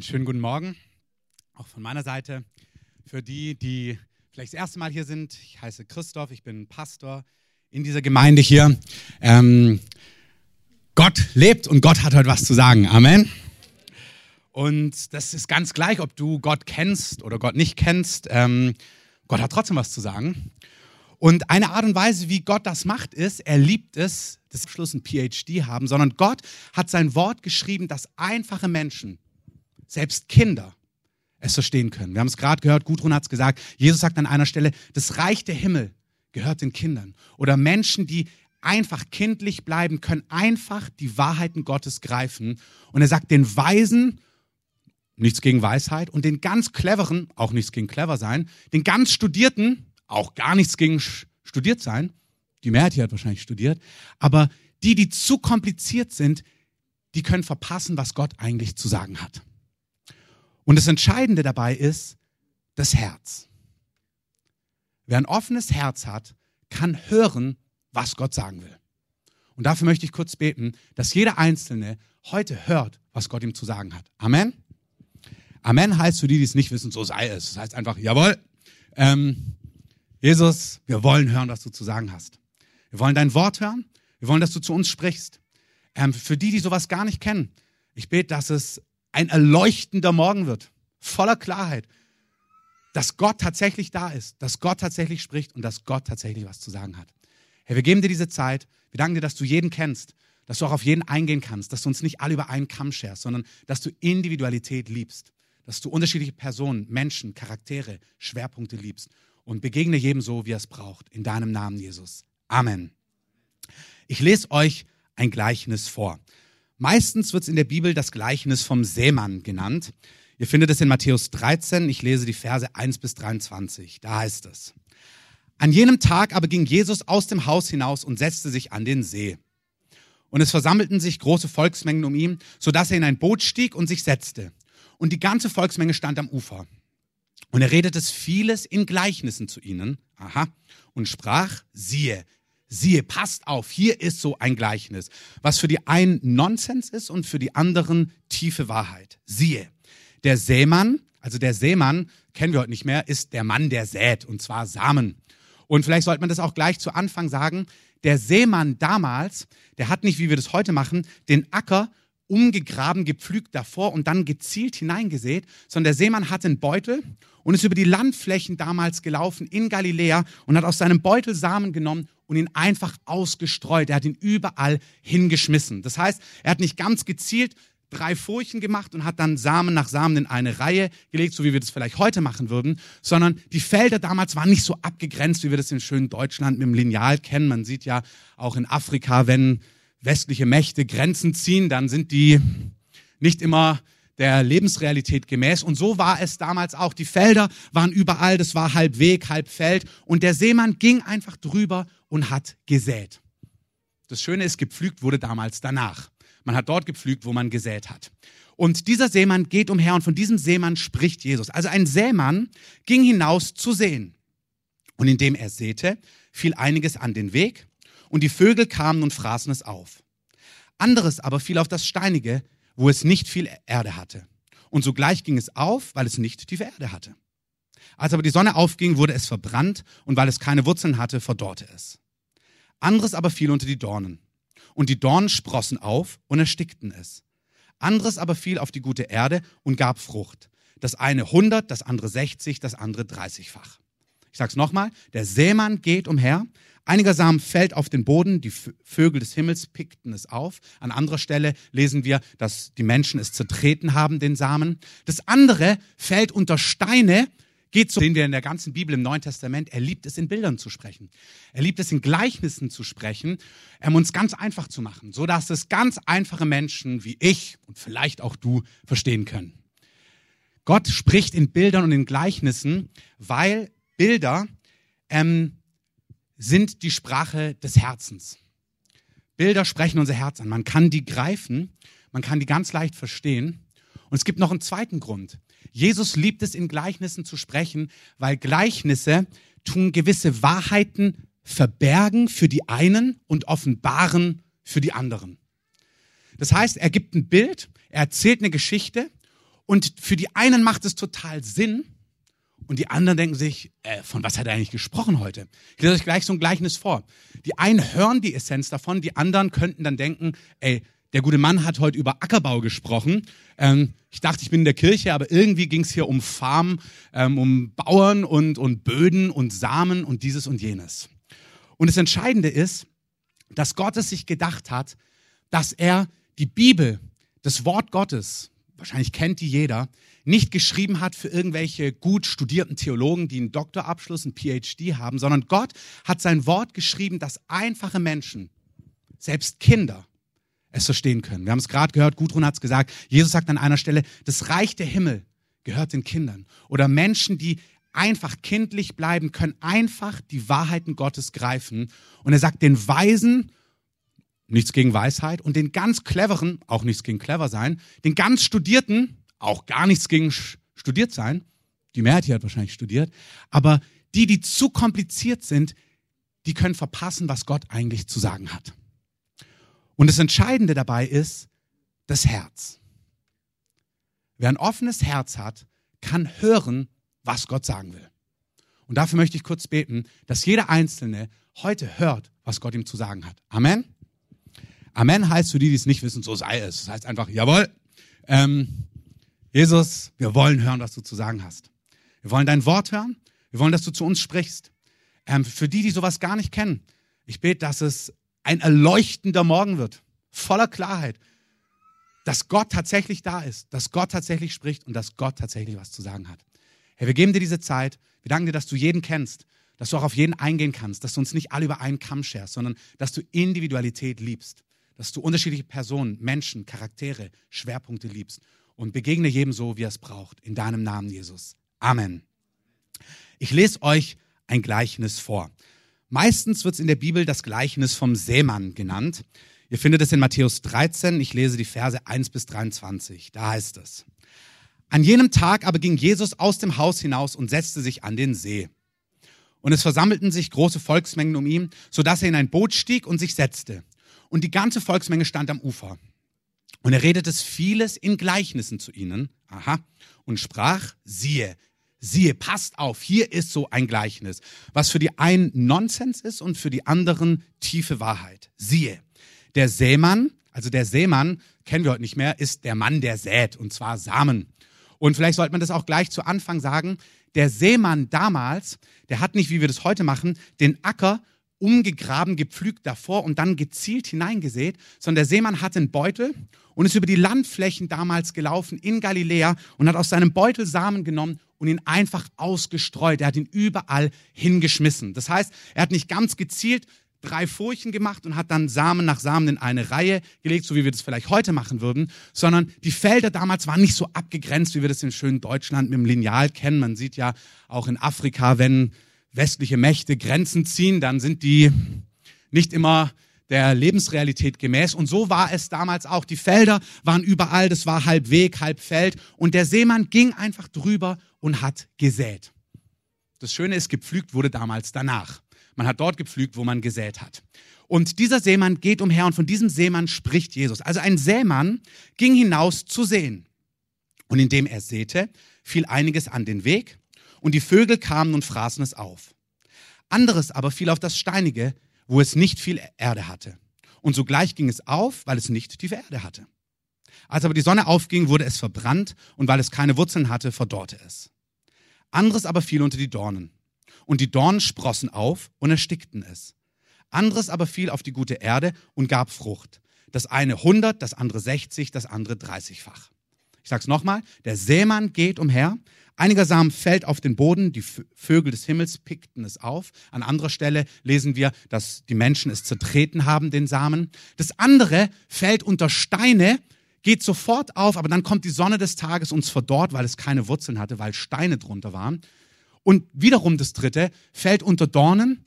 Einen schönen guten Morgen, auch von meiner Seite. Für die, die vielleicht das erste Mal hier sind, ich heiße Christoph, ich bin Pastor in dieser Gemeinde hier. Ähm, Gott lebt und Gott hat heute was zu sagen. Amen. Und das ist ganz gleich, ob du Gott kennst oder Gott nicht kennst. Ähm, Gott hat trotzdem was zu sagen. Und eine Art und Weise, wie Gott das macht, ist, er liebt es, dass wir Schluss ein PhD haben, sondern Gott hat sein Wort geschrieben, dass einfache Menschen, selbst Kinder, es verstehen können. Wir haben es gerade gehört, Gudrun hat es gesagt, Jesus sagt an einer Stelle, das Reich der Himmel gehört den Kindern. Oder Menschen, die einfach kindlich bleiben, können einfach die Wahrheiten Gottes greifen. Und er sagt den Weisen, nichts gegen Weisheit, und den ganz Cleveren, auch nichts gegen clever sein, den ganz Studierten, auch gar nichts gegen studiert sein. Die Mehrheit hier hat wahrscheinlich studiert. Aber die, die zu kompliziert sind, die können verpassen, was Gott eigentlich zu sagen hat. Und das Entscheidende dabei ist das Herz. Wer ein offenes Herz hat, kann hören, was Gott sagen will. Und dafür möchte ich kurz beten, dass jeder Einzelne heute hört, was Gott ihm zu sagen hat. Amen. Amen heißt für die, die es nicht wissen, so sei es. Das heißt einfach, jawohl. Ähm, Jesus, wir wollen hören, was du zu sagen hast. Wir wollen dein Wort hören. Wir wollen, dass du zu uns sprichst. Ähm, für die, die sowas gar nicht kennen, ich bete, dass es ein erleuchtender Morgen wird, voller Klarheit, dass Gott tatsächlich da ist, dass Gott tatsächlich spricht und dass Gott tatsächlich was zu sagen hat. Herr, wir geben dir diese Zeit. Wir danken dir, dass du jeden kennst, dass du auch auf jeden eingehen kannst, dass du uns nicht alle über einen Kamm scherst, sondern dass du Individualität liebst, dass du unterschiedliche Personen, Menschen, Charaktere, Schwerpunkte liebst und begegne jedem so, wie er es braucht. In deinem Namen, Jesus. Amen. Ich lese euch ein Gleichnis vor. Meistens wird in der Bibel das Gleichnis vom Seemann genannt. Ihr findet es in Matthäus 13. Ich lese die Verse 1 bis 23. Da heißt es. An jenem Tag aber ging Jesus aus dem Haus hinaus und setzte sich an den See. Und es versammelten sich große Volksmengen um ihn, so dass er in ein Boot stieg und sich setzte. Und die ganze Volksmenge stand am Ufer. Und er redete vieles in Gleichnissen zu ihnen. Aha. Und sprach, siehe, siehe, passt auf, hier ist so ein Gleichnis, was für die einen Nonsens ist und für die anderen tiefe Wahrheit. Siehe, der Sämann, also der Sämann, kennen wir heute nicht mehr, ist der Mann, der sät, und zwar Samen. Und vielleicht sollte man das auch gleich zu Anfang sagen, der Sämann damals, der hat nicht, wie wir das heute machen, den Acker umgegraben, gepflügt davor und dann gezielt hineingesät, sondern der Seemann hatte einen Beutel und ist über die Landflächen damals gelaufen in Galiläa und hat aus seinem Beutel Samen genommen und ihn einfach ausgestreut. Er hat ihn überall hingeschmissen. Das heißt, er hat nicht ganz gezielt drei Furchen gemacht und hat dann Samen nach Samen in eine Reihe gelegt, so wie wir das vielleicht heute machen würden, sondern die Felder damals waren nicht so abgegrenzt, wie wir das in schönen Deutschland mit dem Lineal kennen. Man sieht ja auch in Afrika, wenn westliche Mächte Grenzen ziehen, dann sind die nicht immer der Lebensrealität gemäß. Und so war es damals auch. Die Felder waren überall, das war halb Weg, halb Feld. Und der Seemann ging einfach drüber und hat gesät. Das Schöne ist, gepflügt wurde damals danach. Man hat dort gepflügt, wo man gesät hat. Und dieser Seemann geht umher und von diesem Seemann spricht Jesus. Also ein Seemann ging hinaus zu sehen. Und indem er säte, fiel einiges an den Weg und die Vögel kamen und fraßen es auf. Anderes aber fiel auf das Steinige, wo es nicht viel Erde hatte. Und sogleich ging es auf, weil es nicht tiefe Erde hatte. Als aber die Sonne aufging, wurde es verbrannt, und weil es keine Wurzeln hatte, verdorrte es. Anderes aber fiel unter die Dornen. Und die Dornen sprossen auf und erstickten es. Anderes aber fiel auf die gute Erde und gab Frucht. Das eine hundert, das andere sechzig, das andere dreißigfach. Ich sag's nochmal, der Sämann geht umher, Einiger Samen fällt auf den Boden, die Vögel des Himmels pickten es auf. An anderer Stelle lesen wir, dass die Menschen es zertreten haben, den Samen. Das andere fällt unter Steine, geht so, sehen wir in der ganzen Bibel im Neuen Testament. Er liebt es, in Bildern zu sprechen. Er liebt es, in Gleichnissen zu sprechen, um uns ganz einfach zu machen, so dass es ganz einfache Menschen wie ich und vielleicht auch du verstehen können. Gott spricht in Bildern und in Gleichnissen, weil Bilder ähm, sind die Sprache des Herzens. Bilder sprechen unser Herz an. Man kann die greifen, man kann die ganz leicht verstehen. Und es gibt noch einen zweiten Grund. Jesus liebt es, in Gleichnissen zu sprechen, weil Gleichnisse tun gewisse Wahrheiten verbergen für die einen und offenbaren für die anderen. Das heißt, er gibt ein Bild, er erzählt eine Geschichte Und für die einen macht es total Sinn und die anderen denken sich, äh, von was hat er eigentlich gesprochen heute? Ich lese euch gleich so ein Gleichnis vor. Die einen hören die Essenz davon, die anderen könnten dann denken, ey, der gute Mann hat heute über Ackerbau gesprochen. Ähm, ich dachte, ich bin in der Kirche, aber irgendwie ging es hier um Farmen, ähm, um Bauern und, und Böden und Samen und dieses und jenes. Und das Entscheidende ist, dass Gott es sich gedacht hat, dass er die Bibel, das Wort Gottes, wahrscheinlich kennt die jeder, nicht geschrieben hat für irgendwelche gut studierten Theologen, die einen Doktorabschluss, einen PhD haben, sondern Gott hat sein Wort geschrieben, dass einfache Menschen, selbst Kinder, es verstehen können. Wir haben es gerade gehört, Gudrun hat es gesagt, Jesus sagt an einer Stelle, das Reich der Himmel gehört den Kindern. Oder Menschen, die einfach kindlich bleiben, können einfach die Wahrheiten Gottes greifen. Und er sagt den Weisen, nichts gegen Weisheit, und den ganz Cleveren, auch nichts gegen clever sein, den ganz Studierten, auch gar nichts gegen studiert sein, die Mehrheit hier hat wahrscheinlich studiert, aber die, die zu kompliziert sind, die können verpassen, was Gott eigentlich zu sagen hat. Und das Entscheidende dabei ist das Herz. Wer ein offenes Herz hat, kann hören, was Gott sagen will. Und dafür möchte ich kurz beten, dass jeder Einzelne heute hört, was Gott ihm zu sagen hat. Amen. Amen heißt für die, die es nicht wissen, so sei es. Das heißt einfach, jawohl, ähm, Jesus, wir wollen hören, was du zu sagen hast. Wir wollen dein Wort hören. Wir wollen, dass du zu uns sprichst. Ähm, für die, die sowas gar nicht kennen, ich bete, dass es ein erleuchtender Morgen wird, voller Klarheit, dass Gott tatsächlich da ist, dass Gott tatsächlich spricht und dass Gott tatsächlich was zu sagen hat. Herr, wir geben dir diese Zeit. Wir danken dir, dass du jeden kennst, dass du auch auf jeden eingehen kannst, dass du uns nicht alle über einen Kamm scherst, sondern dass du Individualität liebst, dass du unterschiedliche Personen, Menschen, Charaktere, Schwerpunkte liebst und begegne jedem so, wie er es braucht. In deinem Namen, Jesus. Amen. Ich lese euch ein Gleichnis vor. Meistens wird es in der Bibel das Gleichnis vom Seemann genannt. Ihr findet es in Matthäus 13. Ich lese die Verse 1 bis 23. Da heißt es. An jenem Tag aber ging Jesus aus dem Haus hinaus und setzte sich an den See. Und es versammelten sich große Volksmengen um ihn, so dass er in ein Boot stieg und sich setzte. Und die ganze Volksmenge stand am Ufer. Und er redete vieles in Gleichnissen zu ihnen. Aha. Und sprach, siehe, siehe, passt auf, hier ist so ein Gleichnis, was für die einen Nonsens ist und für die anderen tiefe Wahrheit. Siehe, der Sämann, also der Sämann, kennen wir heute nicht mehr, ist der Mann, der sät, und zwar Samen. Und vielleicht sollte man das auch gleich zu Anfang sagen, der Sämann damals, der hat nicht, wie wir das heute machen, den Acker umgegraben, gepflügt davor und dann gezielt hineingesät, sondern der Seemann hatte einen Beutel und ist über die Landflächen damals gelaufen in Galiläa und hat aus seinem Beutel Samen genommen und ihn einfach ausgestreut. Er hat ihn überall hingeschmissen. Das heißt, er hat nicht ganz gezielt drei Furchen gemacht und hat dann Samen nach Samen in eine Reihe gelegt, so wie wir das vielleicht heute machen würden, sondern die Felder damals waren nicht so abgegrenzt, wie wir das in schönen Deutschland mit dem Lineal kennen. Man sieht ja auch in Afrika, wenn westliche Mächte Grenzen ziehen, dann sind die nicht immer der Lebensrealität gemäß. Und so war es damals auch. Die Felder waren überall, das war halb Weg, halb Feld. Und der Seemann ging einfach drüber und hat gesät. Das Schöne ist, gepflügt wurde damals danach. Man hat dort gepflügt, wo man gesät hat. Und dieser Seemann geht umher und von diesem Seemann spricht Jesus. Also ein Seemann ging hinaus zu sehen. Und indem er säte, fiel einiges an den Weg und die Vögel kamen und fraßen es auf. Anderes aber fiel auf das Steinige, wo es nicht viel Erde hatte. Und sogleich ging es auf, weil es nicht tiefe Erde hatte. Als aber die Sonne aufging, wurde es verbrannt, und weil es keine Wurzeln hatte, verdorrte es. Anderes aber fiel unter die Dornen. Und die Dornen sprossen auf und erstickten es. Anderes aber fiel auf die gute Erde und gab Frucht. Das eine hundert, das andere sechzig, das andere dreißigfach. Ich sag's nochmal, der Sämann geht umher, Einiger Samen fällt auf den Boden, die Vögel des Himmels pickten es auf. An anderer Stelle lesen wir, dass die Menschen es zertreten haben, den Samen. Das andere fällt unter Steine, geht sofort auf, aber dann kommt die Sonne des Tages uns verdorrt, weil es keine Wurzeln hatte, weil Steine drunter waren. Und wiederum das dritte fällt unter Dornen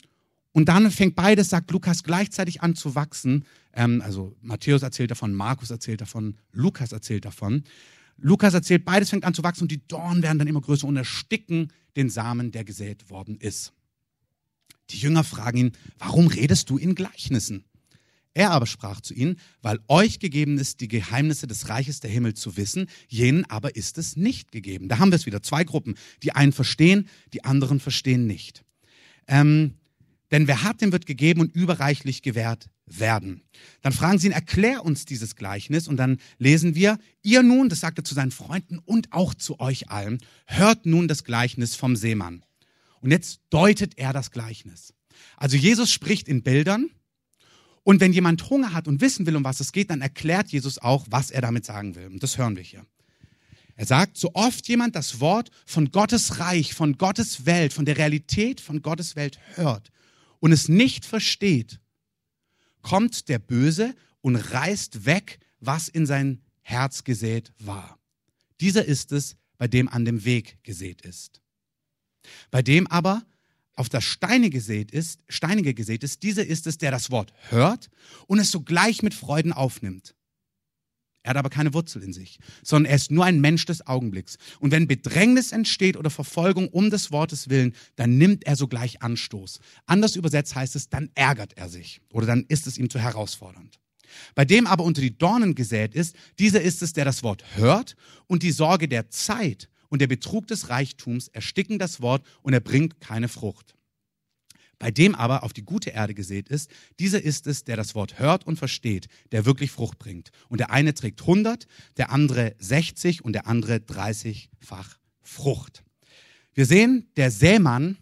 und dann fängt beides, sagt Lukas, gleichzeitig an zu wachsen. Ähm, also Matthäus erzählt davon, Markus erzählt davon, Lukas erzählt davon. Lukas erzählt, beides fängt an zu wachsen und die Dornen werden dann immer größer und ersticken den Samen, der gesät worden ist. Die Jünger fragen ihn, warum redest du in Gleichnissen? Er aber sprach zu ihnen, weil euch gegeben ist, die Geheimnisse des Reiches der Himmel zu wissen, jenen aber ist es nicht gegeben. Da haben wir es wieder, zwei Gruppen. Die einen verstehen, die anderen verstehen nicht. Ähm, denn wer hat, dem wird gegeben und überreichlich gewährt werden. Dann fragen sie ihn, erklär uns dieses Gleichnis. Und dann lesen wir, ihr nun, das sagt er zu seinen Freunden und auch zu euch allen, hört nun das Gleichnis vom Seemann. Und jetzt deutet er das Gleichnis. Also Jesus spricht in Bildern. Und wenn jemand Hunger hat und wissen will, um was es geht, dann erklärt Jesus auch, was er damit sagen will. Und das hören wir hier. Er sagt, so oft jemand das Wort von Gottes Reich, von Gottes Welt, von der Realität von Gottes Welt hört und es nicht versteht, kommt der Böse und reißt weg, was in sein Herz gesät war. Dieser ist es, bei dem an dem Weg gesät ist. Bei dem aber auf das Steine gesät ist, Steinige gesät ist, dieser ist es, der das Wort hört und es sogleich mit Freuden aufnimmt. Er hat aber keine Wurzel in sich, sondern er ist nur ein Mensch des Augenblicks. Und wenn Bedrängnis entsteht oder Verfolgung um des Wortes willen, dann nimmt er sogleich Anstoß. Anders übersetzt heißt es, dann ärgert er sich oder dann ist es ihm zu herausfordernd. Bei dem aber unter die Dornen gesät ist, dieser ist es, der das Wort hört und die Sorge der Zeit und der Betrug des Reichtums ersticken das Wort und er bringt keine Frucht. Bei dem aber auf die gute Erde gesät ist, dieser ist es, der das Wort hört und versteht, der wirklich Frucht bringt. Und der eine trägt 100, der andere 60 und der andere 30-fach Frucht. Wir sehen, der Sämann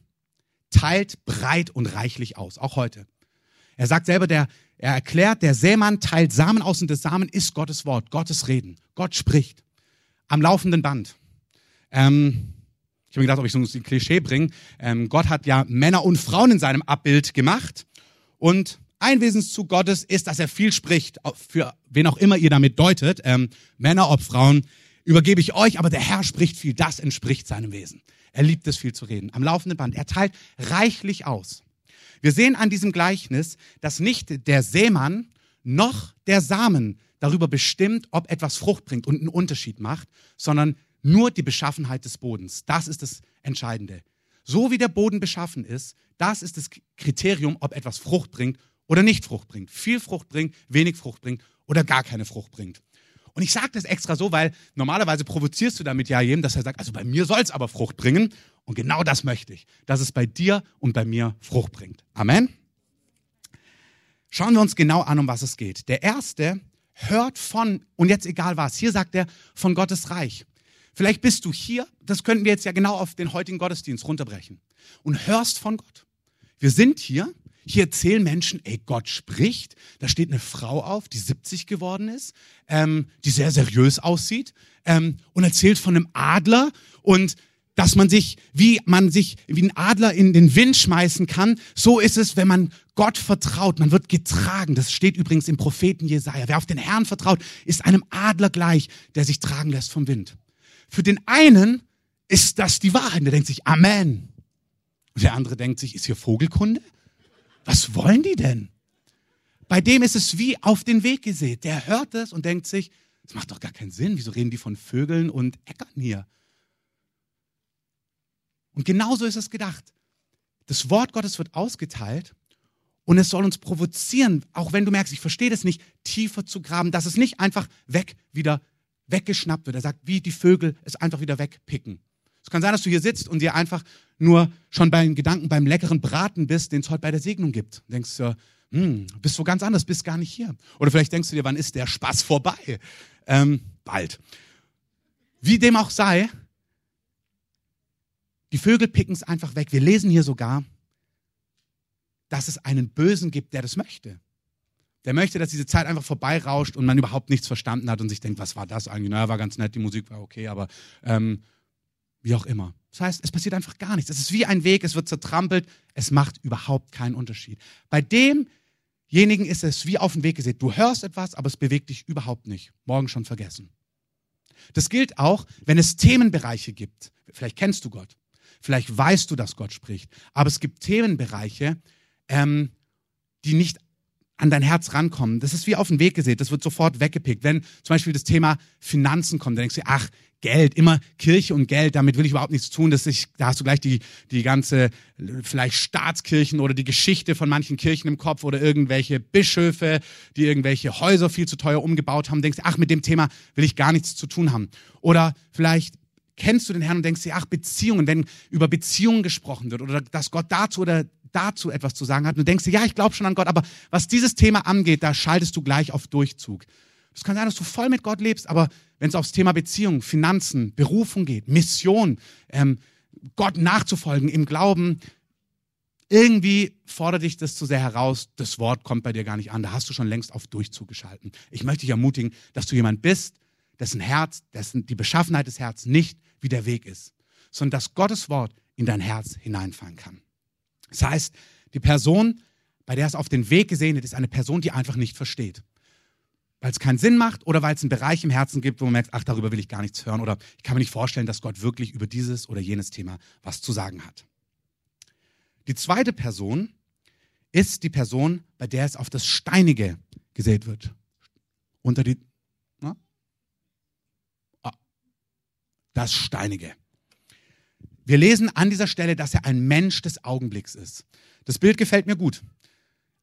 teilt breit und reichlich aus, auch heute. Er sagt selber, der, er erklärt, der Sämann teilt Samen aus und das Samen ist Gottes Wort, Gottes Reden. Gott spricht am laufenden Band. Ähm, ich habe mir gedacht, ob ich so ein Klischee bringe. Ähm, Gott hat ja Männer und Frauen in seinem Abbild gemacht. Und ein Wesenszug Gottes ist, dass er viel spricht, für wen auch immer ihr damit deutet. Ähm, Männer, ob Frauen, übergebe ich euch, aber der Herr spricht viel. Das entspricht seinem Wesen. Er liebt es viel zu reden. Am laufenden Band. Er teilt reichlich aus. Wir sehen an diesem Gleichnis, dass nicht der Seemann noch der Samen darüber bestimmt, ob etwas Frucht bringt und einen Unterschied macht, sondern nur die Beschaffenheit des Bodens. Das ist das Entscheidende. So wie der Boden beschaffen ist, das ist das Kriterium, ob etwas Frucht bringt oder nicht Frucht bringt. Viel Frucht bringt, wenig Frucht bringt oder gar keine Frucht bringt. Und ich sage das extra so, weil normalerweise provozierst du damit ja jedem, dass er sagt, also bei mir soll es aber Frucht bringen. Und genau das möchte ich, dass es bei dir und bei mir Frucht bringt. Amen. Schauen wir uns genau an, um was es geht. Der erste hört von, und jetzt egal was, hier sagt er von Gottes Reich. Vielleicht bist du hier, das könnten wir jetzt ja genau auf den heutigen Gottesdienst runterbrechen, und hörst von Gott. Wir sind hier, hier erzählen Menschen, ey, Gott spricht. Da steht eine Frau auf, die 70 geworden ist, ähm, die sehr seriös aussieht ähm, und erzählt von einem Adler und dass man sich, wie man sich wie ein Adler in den Wind schmeißen kann, so ist es, wenn man Gott vertraut. Man wird getragen. Das steht übrigens im Propheten Jesaja. Wer auf den Herrn vertraut, ist einem Adler gleich, der sich tragen lässt vom Wind. Für den einen ist das die Wahrheit. Der denkt sich, Amen. Und der andere denkt sich, ist hier Vogelkunde? Was wollen die denn? Bei dem ist es wie auf den Weg gesät. Der hört es und denkt sich, das macht doch gar keinen Sinn. Wieso reden die von Vögeln und Äckern hier? Und genauso ist es gedacht. Das Wort Gottes wird ausgeteilt und es soll uns provozieren, auch wenn du merkst, ich verstehe das nicht, tiefer zu graben, dass es nicht einfach weg wieder weggeschnappt wird. Er sagt, wie die Vögel es einfach wieder wegpicken. Es kann sein, dass du hier sitzt und dir einfach nur schon beim Gedanken beim leckeren Braten bist, den es heute bei der Segnung gibt. Du denkst du, hm, bist wo ganz anders, bist gar nicht hier. Oder vielleicht denkst du dir, wann ist der Spaß vorbei? Ähm, bald. Wie dem auch sei, die Vögel picken es einfach weg. Wir lesen hier sogar, dass es einen Bösen gibt, der das möchte. Der möchte, dass diese Zeit einfach vorbeirauscht und man überhaupt nichts verstanden hat und sich denkt, was war das eigentlich? Naja, war ganz nett, die Musik war okay, aber ähm, wie auch immer. Das heißt, es passiert einfach gar nichts. Es ist wie ein Weg, es wird zertrampelt, es macht überhaupt keinen Unterschied. Bei demjenigen ist es wie auf den Weg gesehen. Du hörst etwas, aber es bewegt dich überhaupt nicht. Morgen schon vergessen. Das gilt auch, wenn es Themenbereiche gibt. Vielleicht kennst du Gott. Vielleicht weißt du, dass Gott spricht. Aber es gibt Themenbereiche, ähm, die nicht an dein Herz rankommen. Das ist wie auf den Weg gesehen. Das wird sofort weggepickt. Wenn zum Beispiel das Thema Finanzen kommt, dann denkst du, ach, Geld, immer Kirche und Geld, damit will ich überhaupt nichts tun. Das ist, da hast du gleich die, die ganze, vielleicht Staatskirchen oder die Geschichte von manchen Kirchen im Kopf oder irgendwelche Bischöfe, die irgendwelche Häuser viel zu teuer umgebaut haben. Denkst, ach, mit dem Thema will ich gar nichts zu tun haben. Oder vielleicht kennst du den Herrn und denkst dir, ach, Beziehungen, wenn über Beziehungen gesprochen wird oder dass Gott dazu oder dazu etwas zu sagen hat und du denkst dir, ja, ich glaube schon an Gott, aber was dieses Thema angeht, da schaltest du gleich auf Durchzug. Es kann sein, dass du voll mit Gott lebst, aber wenn es aufs Thema Beziehung, Finanzen, Berufung geht, Mission, ähm, Gott nachzufolgen im Glauben, irgendwie fordert dich das zu sehr heraus, das Wort kommt bei dir gar nicht an, da hast du schon längst auf Durchzug geschalten. Ich möchte dich ermutigen, dass du jemand bist, dessen Herz, dessen die Beschaffenheit des Herzens nicht wie der Weg ist, sondern dass Gottes Wort in dein Herz hineinfallen kann. Das heißt, die Person, bei der es auf den Weg gesehnet ist, eine Person, die einfach nicht versteht weil es keinen Sinn macht oder weil es einen Bereich im Herzen gibt, wo man merkt, ach, darüber will ich gar nichts hören oder ich kann mir nicht vorstellen, dass Gott wirklich über dieses oder jenes Thema was zu sagen hat. Die zweite Person ist die Person, bei der es auf das Steinige gesät wird. Unter die, na? Ah, das Steinige. Wir lesen an dieser Stelle, dass er ein Mensch des Augenblicks ist. Das Bild gefällt mir gut.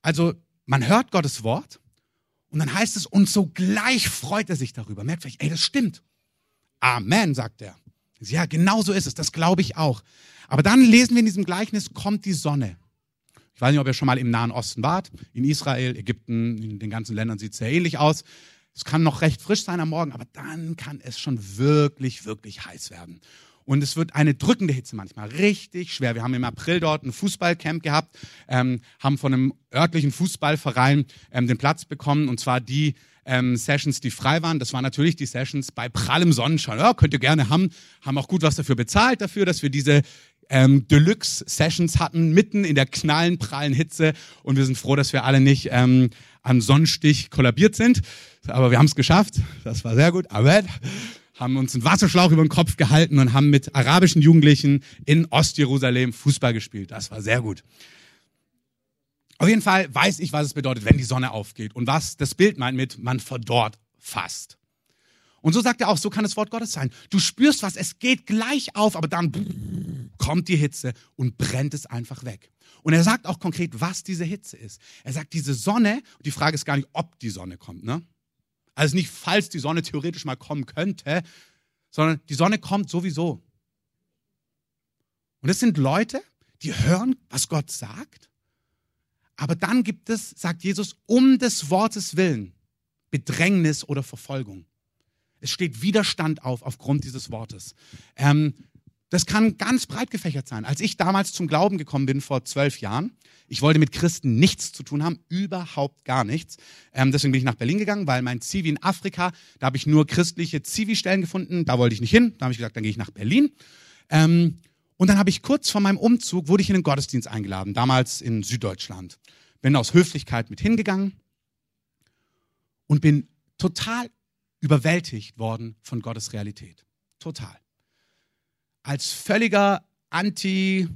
Also man hört Gottes Wort und dann heißt es, und sogleich freut er sich darüber. Merkt vielleicht, ey, das stimmt. Amen, sagt er. Ja, genau so ist es, das glaube ich auch. Aber dann lesen wir in diesem Gleichnis, kommt die Sonne. Ich weiß nicht, ob ihr schon mal im Nahen Osten wart, in Israel, Ägypten, in den ganzen Ländern sieht es sehr ähnlich aus. Es kann noch recht frisch sein am Morgen, aber dann kann es schon wirklich, wirklich heiß werden. Und es wird eine drückende Hitze manchmal, richtig schwer. Wir haben im April dort ein Fußballcamp gehabt, ähm, haben von einem örtlichen Fußballverein ähm, den Platz bekommen, und zwar die ähm, Sessions, die frei waren. Das waren natürlich die Sessions bei prallem Sonnenschein. Ja, könnt ihr gerne haben, haben auch gut was dafür bezahlt, dafür, dass wir diese ähm, Deluxe-Sessions hatten, mitten in der knallen, prallen Hitze. Und wir sind froh, dass wir alle nicht ähm, am Sonnenstich kollabiert sind. Aber wir haben es geschafft. Das war sehr gut. Amen haben uns einen Wasserschlauch über den Kopf gehalten und haben mit arabischen Jugendlichen in Ostjerusalem Fußball gespielt. Das war sehr gut. Auf jeden Fall weiß ich, was es bedeutet, wenn die Sonne aufgeht und was das Bild meint mit man verdorrt fast. Und so sagt er auch, so kann das Wort Gottes sein. Du spürst was, es geht gleich auf, aber dann kommt die Hitze und brennt es einfach weg. Und er sagt auch konkret, was diese Hitze ist. Er sagt, diese Sonne, die Frage ist gar nicht, ob die Sonne kommt, ne? Also nicht, falls die Sonne theoretisch mal kommen könnte, sondern die Sonne kommt sowieso. Und es sind Leute, die hören, was Gott sagt, aber dann gibt es, sagt Jesus, um des Wortes willen Bedrängnis oder Verfolgung. Es steht Widerstand auf aufgrund dieses Wortes. Ähm, das kann ganz breit gefächert sein. Als ich damals zum Glauben gekommen bin vor zwölf Jahren, ich wollte mit Christen nichts zu tun haben, überhaupt gar nichts. Ähm, deswegen bin ich nach Berlin gegangen, weil mein Zivi in Afrika, da habe ich nur christliche Zivi-Stellen gefunden, da wollte ich nicht hin. Da habe ich gesagt, dann gehe ich nach Berlin. Ähm, und dann habe ich kurz vor meinem Umzug, wurde ich in den Gottesdienst eingeladen, damals in Süddeutschland. Bin aus Höflichkeit mit hingegangen und bin total überwältigt worden von Gottes Realität. Total als völliger Anti-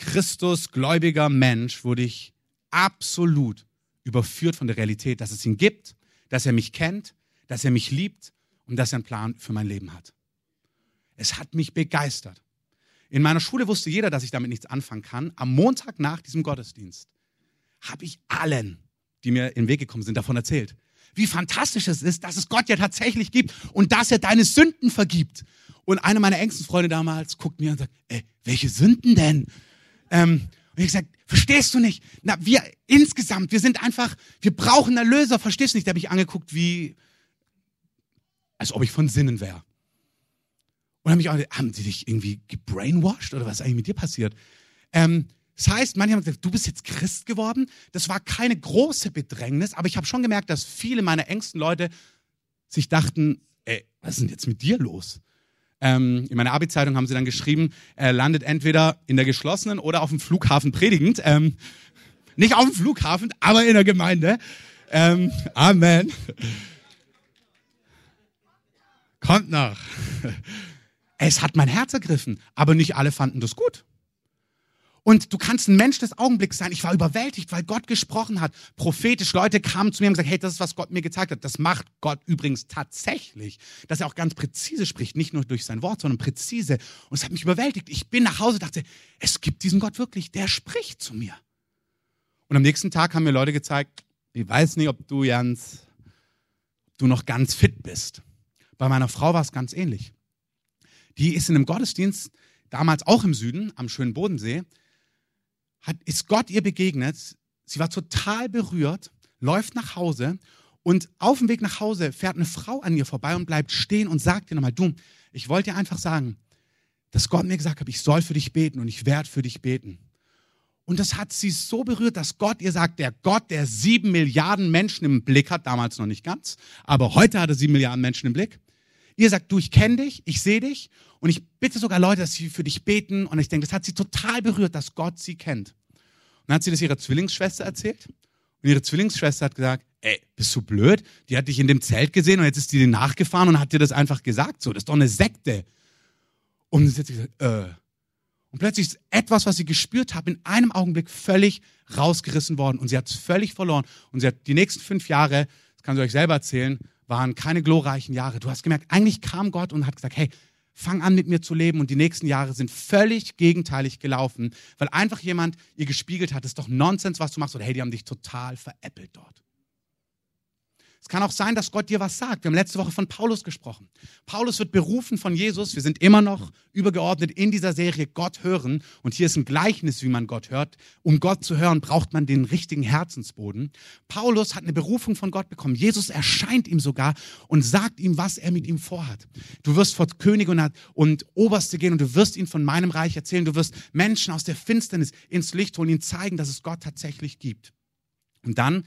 Christus-gläubiger Mensch wurde ich absolut überführt von der Realität, dass es ihn gibt, dass er mich kennt, dass er mich liebt und dass er einen Plan für mein Leben hat. Es hat mich begeistert. In meiner Schule wusste jeder, dass ich damit nichts anfangen kann. Am Montag nach diesem Gottesdienst habe ich allen, die mir in den Weg gekommen sind, davon erzählt wie fantastisch es ist, dass es Gott ja tatsächlich gibt und dass er deine Sünden vergibt. Und eine meiner engsten Freunde damals guckt mir und sagt, ey, welche Sünden denn? Ähm, und ich gesagt, verstehst du nicht? Na, wir insgesamt, wir sind einfach, wir brauchen Erlöser, verstehst du nicht? Da habe ich angeguckt, wie, als ob ich von Sinnen wäre. Und habe mich auch, haben sie dich irgendwie gebrainwashed oder was ist eigentlich mit dir passiert? Ähm, das heißt, manche haben gesagt, du bist jetzt Christ geworden. Das war keine große Bedrängnis, aber ich habe schon gemerkt, dass viele meiner engsten Leute sich dachten, ey, was ist denn jetzt mit dir los? Ähm, in meiner Abi-Zeitung haben sie dann geschrieben, er landet entweder in der geschlossenen oder auf dem Flughafen predigend. Ähm, nicht auf dem Flughafen, aber in der Gemeinde. Ähm, Amen. Kommt noch. Es hat mein Herz ergriffen, aber nicht alle fanden das gut. Und du kannst ein Mensch des Augenblicks sein. Ich war überwältigt, weil Gott gesprochen hat. Prophetisch, Leute kamen zu mir und gesagt, hey, das ist, was Gott mir gezeigt hat. Das macht Gott übrigens tatsächlich. Dass er auch ganz präzise spricht, nicht nur durch sein Wort, sondern präzise. Und es hat mich überwältigt. Ich bin nach Hause, dachte, es gibt diesen Gott wirklich, der spricht zu mir. Und am nächsten Tag haben mir Leute gezeigt, ich weiß nicht, ob du, Jans, du noch ganz fit bist. Bei meiner Frau war es ganz ähnlich. Die ist in einem Gottesdienst, damals auch im Süden, am schönen Bodensee, hat, ist Gott ihr begegnet. Sie war total berührt, läuft nach Hause und auf dem Weg nach Hause fährt eine Frau an ihr vorbei und bleibt stehen und sagt ihr nochmal, du, ich wollte dir einfach sagen, dass Gott mir gesagt hat, ich soll für dich beten und ich werde für dich beten. Und das hat sie so berührt, dass Gott ihr sagt, der Gott, der sieben Milliarden Menschen im Blick hat, damals noch nicht ganz, aber heute hat er sieben Milliarden Menschen im Blick. Ihr sagt, du, ich kenne dich, ich sehe dich und ich bitte sogar Leute, dass sie für dich beten. Und ich denke, das hat sie total berührt, dass Gott sie kennt. Und dann hat sie das ihrer Zwillingsschwester erzählt. Und ihre Zwillingsschwester hat gesagt, ey, bist du blöd? Die hat dich in dem Zelt gesehen und jetzt ist die nachgefahren und hat dir das einfach gesagt. So, das ist doch eine Sekte. Und dann hat sie gesagt, äh. Und plötzlich ist etwas, was sie gespürt hat, in einem Augenblick völlig rausgerissen worden. Und sie hat es völlig verloren. Und sie hat die nächsten fünf Jahre, das kann sie euch selber erzählen, waren keine glorreichen Jahre. Du hast gemerkt, eigentlich kam Gott und hat gesagt, hey, fang an mit mir zu leben und die nächsten Jahre sind völlig gegenteilig gelaufen, weil einfach jemand ihr gespiegelt hat, es ist doch Nonsens, was du machst oder hey, die haben dich total veräppelt dort. Es kann auch sein, dass Gott dir was sagt. Wir haben letzte Woche von Paulus gesprochen. Paulus wird berufen von Jesus. Wir sind immer noch übergeordnet in dieser Serie Gott hören. Und hier ist ein Gleichnis, wie man Gott hört. Um Gott zu hören, braucht man den richtigen Herzensboden. Paulus hat eine Berufung von Gott bekommen. Jesus erscheint ihm sogar und sagt ihm, was er mit ihm vorhat. Du wirst vor Könige und, und Oberste gehen und du wirst ihn von meinem Reich erzählen. Du wirst Menschen aus der Finsternis ins Licht holen, ihnen zeigen, dass es Gott tatsächlich gibt. Und dann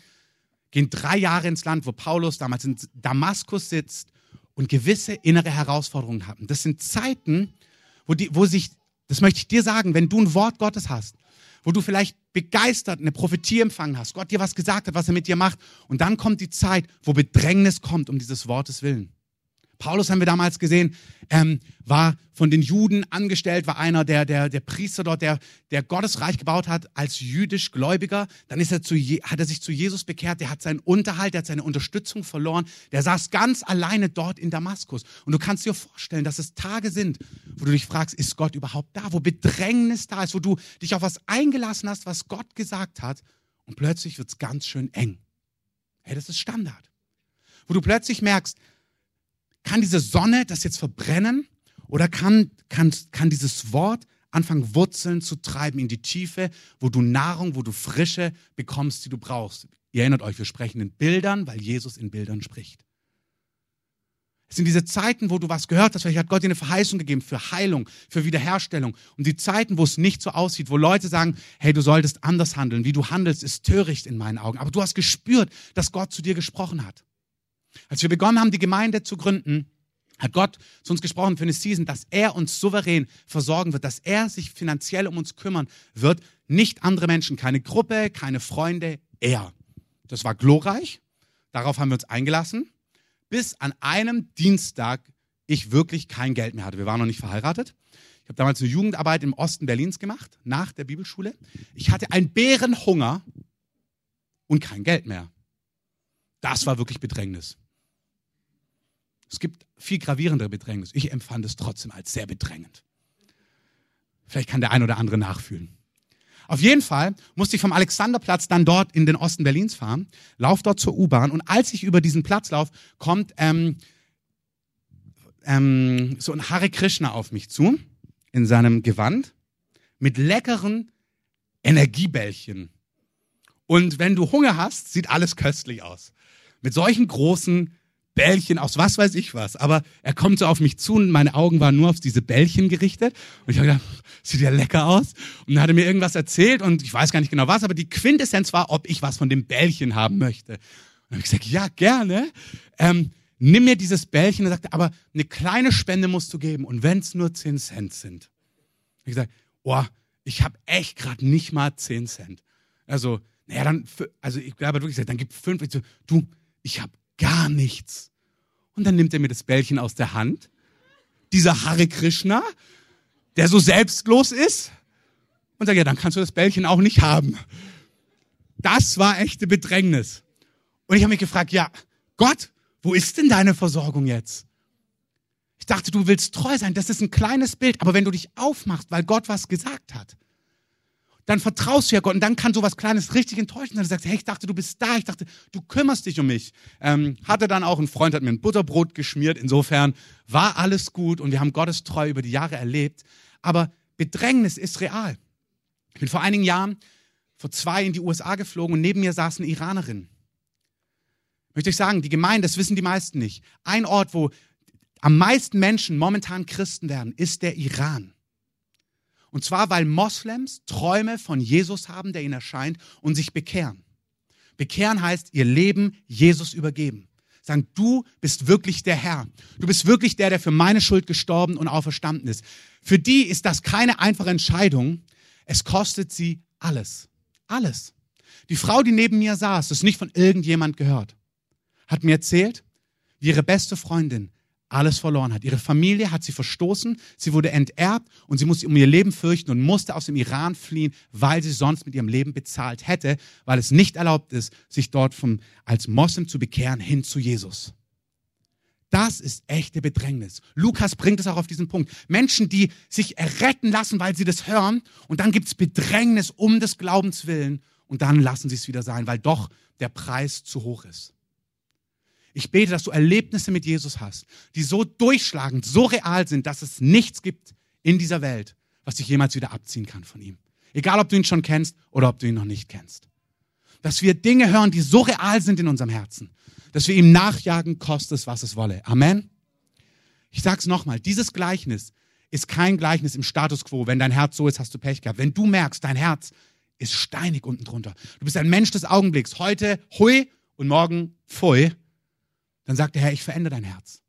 gehen drei Jahre ins Land, wo Paulus damals in Damaskus sitzt und gewisse innere Herausforderungen hat. Das sind Zeiten, wo, die, wo sich, das möchte ich dir sagen, wenn du ein Wort Gottes hast, wo du vielleicht begeistert eine Prophetie empfangen hast, Gott dir was gesagt hat, was er mit dir macht, und dann kommt die Zeit, wo Bedrängnis kommt um dieses Wortes willen. Paulus haben wir damals gesehen, ähm, war von den Juden angestellt, war einer der, der, der Priester dort, der, der Gottes Reich gebaut hat als jüdisch Gläubiger. Dann ist er zu, hat er sich zu Jesus bekehrt, der hat seinen Unterhalt, der hat seine Unterstützung verloren. Der saß ganz alleine dort in Damaskus. Und du kannst dir vorstellen, dass es Tage sind, wo du dich fragst, ist Gott überhaupt da? Wo Bedrängnis da ist, wo du dich auf was eingelassen hast, was Gott gesagt hat. Und plötzlich wird es ganz schön eng. Hey, das ist Standard. Wo du plötzlich merkst, kann diese Sonne das jetzt verbrennen oder kann, kann, kann dieses Wort anfangen, Wurzeln zu treiben in die Tiefe, wo du Nahrung, wo du Frische bekommst, die du brauchst? Ihr erinnert euch, wir sprechen in Bildern, weil Jesus in Bildern spricht. Es sind diese Zeiten, wo du was gehört hast, vielleicht hat Gott dir eine Verheißung gegeben für Heilung, für Wiederherstellung. Und die Zeiten, wo es nicht so aussieht, wo Leute sagen, hey, du solltest anders handeln, wie du handelst, ist töricht in meinen Augen. Aber du hast gespürt, dass Gott zu dir gesprochen hat. Als wir begonnen haben, die Gemeinde zu gründen, hat Gott zu uns gesprochen für eine Season, dass er uns souverän versorgen wird, dass er sich finanziell um uns kümmern wird. Nicht andere Menschen, keine Gruppe, keine Freunde, er. Das war glorreich. Darauf haben wir uns eingelassen. Bis an einem Dienstag ich wirklich kein Geld mehr hatte. Wir waren noch nicht verheiratet. Ich habe damals eine Jugendarbeit im Osten Berlins gemacht, nach der Bibelschule. Ich hatte einen Bärenhunger und kein Geld mehr. Das war wirklich Bedrängnis. Es gibt viel gravierendere Bedrängnis. Ich empfand es trotzdem als sehr bedrängend. Vielleicht kann der ein oder andere nachfühlen. Auf jeden Fall musste ich vom Alexanderplatz dann dort in den Osten Berlins fahren, lauf dort zur U-Bahn und als ich über diesen Platz laufe, kommt ähm, ähm, so ein Hare Krishna auf mich zu, in seinem Gewand, mit leckeren Energiebällchen. Und wenn du Hunger hast, sieht alles köstlich aus. Mit solchen großen Bällchen aus was weiß ich was. Aber er kommt so auf mich zu und meine Augen waren nur auf diese Bällchen gerichtet. Und ich habe gedacht, sieht ja lecker aus. Und dann hat er mir irgendwas erzählt und ich weiß gar nicht genau was, aber die Quintessenz war, ob ich was von dem Bällchen haben möchte. Und dann habe ich gesagt, ja, gerne. Ähm, nimm mir dieses Bällchen. Und er sagte, aber eine kleine Spende musst du geben. Und wenn es nur 10 Cent sind. Ich gesagt, oh, ich habe echt gerade nicht mal 10 Cent. Also, naja, dann, also ich glaube wirklich, dann gib fünf. Ich so, du, ich habe gar nichts. Und dann nimmt er mir das Bällchen aus der Hand. Dieser Hare Krishna, der so selbstlos ist. und sage, ja, dann kannst du das Bällchen auch nicht haben. Das war echte Bedrängnis. Und ich habe mich gefragt, ja, Gott, wo ist denn deine Versorgung jetzt? Ich dachte, du willst treu sein. Das ist ein kleines Bild. Aber wenn du dich aufmachst, weil Gott was gesagt hat, dann vertraust du ja Gott und dann kann sowas Kleines richtig enttäuschen. Dann sagst du, hey, ich dachte, du bist da. Ich dachte, du kümmerst dich um mich. Ähm, hatte dann auch ein Freund, hat mir ein Butterbrot geschmiert. Insofern war alles gut und wir haben Gottes Treu über die Jahre erlebt. Aber Bedrängnis ist real. Ich bin vor einigen Jahren, vor zwei in die USA geflogen und neben mir saß eine Iranerin. Möchte ich sagen, die Gemeinde, das wissen die meisten nicht. Ein Ort, wo am meisten Menschen momentan Christen werden, ist der Iran. Und zwar, weil Moslems Träume von Jesus haben, der ihnen erscheint, und sich bekehren. Bekehren heißt, ihr Leben Jesus übergeben. Sagen, du bist wirklich der Herr. Du bist wirklich der, der für meine Schuld gestorben und auferstanden ist. Für die ist das keine einfache Entscheidung. Es kostet sie alles. Alles. Die Frau, die neben mir saß, das nicht von irgendjemand gehört, hat mir erzählt, wie ihre beste Freundin alles verloren hat. Ihre Familie hat sie verstoßen, sie wurde enterbt und sie musste um ihr Leben fürchten und musste aus dem Iran fliehen, weil sie sonst mit ihrem Leben bezahlt hätte, weil es nicht erlaubt ist, sich dort vom, als Moslem zu bekehren hin zu Jesus. Das ist echte Bedrängnis. Lukas bringt es auch auf diesen Punkt. Menschen, die sich erretten lassen, weil sie das hören, und dann gibt es Bedrängnis um des Glaubens willen, und dann lassen sie es wieder sein, weil doch der Preis zu hoch ist. Ich bete, dass du Erlebnisse mit Jesus hast, die so durchschlagend, so real sind, dass es nichts gibt in dieser Welt, was dich jemals wieder abziehen kann von ihm. Egal, ob du ihn schon kennst oder ob du ihn noch nicht kennst. Dass wir Dinge hören, die so real sind in unserem Herzen, dass wir ihm nachjagen, kostet es, was es wolle. Amen. Ich sag's nochmal, dieses Gleichnis ist kein Gleichnis im Status quo. Wenn dein Herz so ist, hast du Pech gehabt. Wenn du merkst, dein Herz ist steinig unten drunter. Du bist ein Mensch des Augenblicks. Heute hui und morgen pfui dann sagt der Herr, ich verändere dein Herz.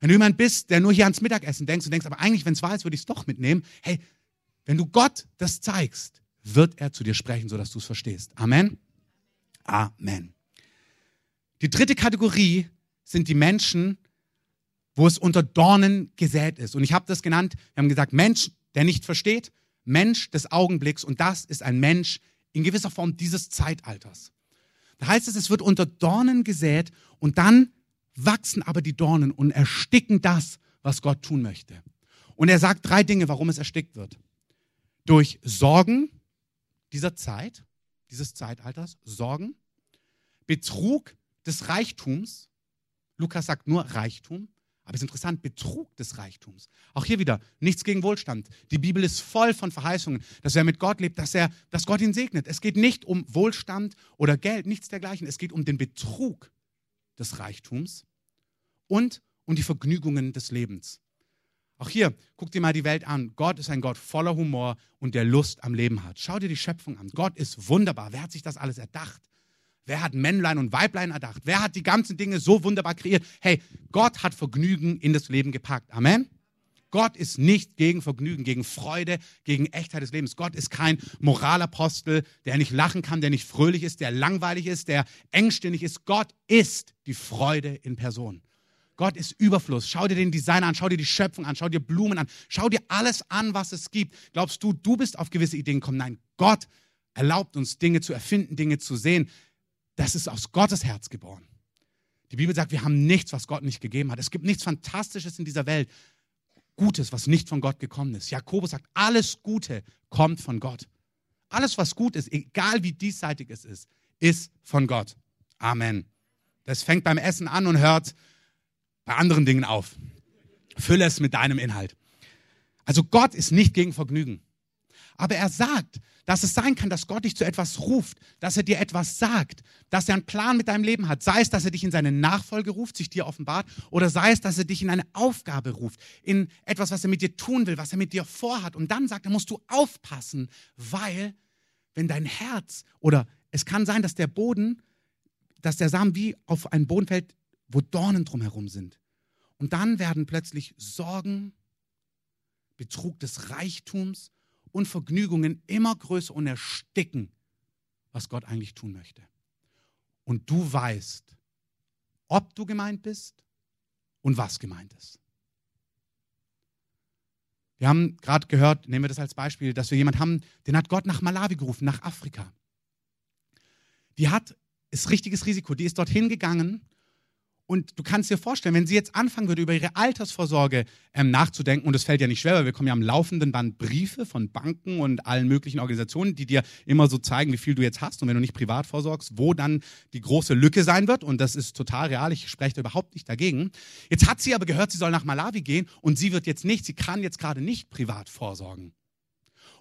Wenn du jemand bist, der nur hier ans Mittagessen denkst und denkst, aber eigentlich, wenn es wahr ist, würde ich es doch mitnehmen. Hey, wenn du Gott das zeigst, wird er zu dir sprechen, sodass du es verstehst. Amen. Amen. Die dritte Kategorie sind die Menschen, wo es unter Dornen gesät ist. Und ich habe das genannt, wir haben gesagt, Mensch, der nicht versteht, Mensch des Augenblicks. Und das ist ein Mensch in gewisser Form dieses Zeitalters. Da heißt es, es wird unter Dornen gesät und dann wachsen aber die Dornen und ersticken das, was Gott tun möchte. Und er sagt drei Dinge, warum es erstickt wird. Durch Sorgen dieser Zeit, dieses Zeitalters, Sorgen, Betrug des Reichtums. Lukas sagt nur Reichtum. Aber es ist interessant, Betrug des Reichtums. Auch hier wieder, nichts gegen Wohlstand. Die Bibel ist voll von Verheißungen, dass wer mit Gott lebt, dass, er, dass Gott ihn segnet. Es geht nicht um Wohlstand oder Geld, nichts dergleichen. Es geht um den Betrug des Reichtums und um die Vergnügungen des Lebens. Auch hier, guck dir mal die Welt an. Gott ist ein Gott voller Humor und der Lust am Leben hat. Schau dir die Schöpfung an. Gott ist wunderbar. Wer hat sich das alles erdacht? Wer hat Männlein und Weiblein erdacht? Wer hat die ganzen Dinge so wunderbar kreiert? Hey, Gott hat Vergnügen in das Leben gepackt. Amen. Gott ist nicht gegen Vergnügen, gegen Freude, gegen Echtheit des Lebens. Gott ist kein Moralapostel, der nicht lachen kann, der nicht fröhlich ist, der langweilig ist, der engstirnig ist. Gott ist die Freude in Person. Gott ist Überfluss. Schau dir den Designer an, schau dir die Schöpfung an, schau dir Blumen an, schau dir alles an, was es gibt. Glaubst du, du bist auf gewisse Ideen gekommen? Nein, Gott erlaubt uns Dinge zu erfinden, Dinge zu sehen das ist aus Gottes Herz geboren. Die Bibel sagt, wir haben nichts, was Gott nicht gegeben hat. Es gibt nichts Fantastisches in dieser Welt, Gutes, was nicht von Gott gekommen ist. Jakobus sagt, alles Gute kommt von Gott. Alles, was gut ist, egal wie diesseitig es ist, ist von Gott. Amen. Das fängt beim Essen an und hört bei anderen Dingen auf. Fülle es mit deinem Inhalt. Also Gott ist nicht gegen Vergnügen. Aber er sagt, dass es sein kann, dass Gott dich zu etwas ruft, dass er dir etwas sagt, dass er einen Plan mit deinem Leben hat. Sei es, dass er dich in seine Nachfolge ruft, sich dir offenbart, oder sei es, dass er dich in eine Aufgabe ruft, in etwas, was er mit dir tun will, was er mit dir vorhat. Und dann sagt er, musst du aufpassen, weil wenn dein Herz oder es kann sein, dass der Boden, dass der Samen wie auf einen Boden fällt, wo Dornen drumherum sind. Und dann werden plötzlich Sorgen, Betrug des Reichtums und Vergnügungen immer größer und ersticken, was Gott eigentlich tun möchte. Und du weißt, ob du gemeint bist und was gemeint ist. Wir haben gerade gehört, nehmen wir das als Beispiel, dass wir jemanden haben, den hat Gott nach Malawi gerufen, nach Afrika. Die hat, ist richtiges Risiko, die ist dorthin gegangen und du kannst dir vorstellen, wenn sie jetzt anfangen würde, über ihre Altersvorsorge ähm, nachzudenken, und es fällt ja nicht schwer, weil wir kommen ja am laufenden Band Briefe von Banken und allen möglichen Organisationen, die dir immer so zeigen, wie viel du jetzt hast und wenn du nicht privat vorsorgst, wo dann die große Lücke sein wird. Und das ist total real, ich spreche da überhaupt nicht dagegen. Jetzt hat sie aber gehört, sie soll nach Malawi gehen und sie wird jetzt nicht, sie kann jetzt gerade nicht privat vorsorgen.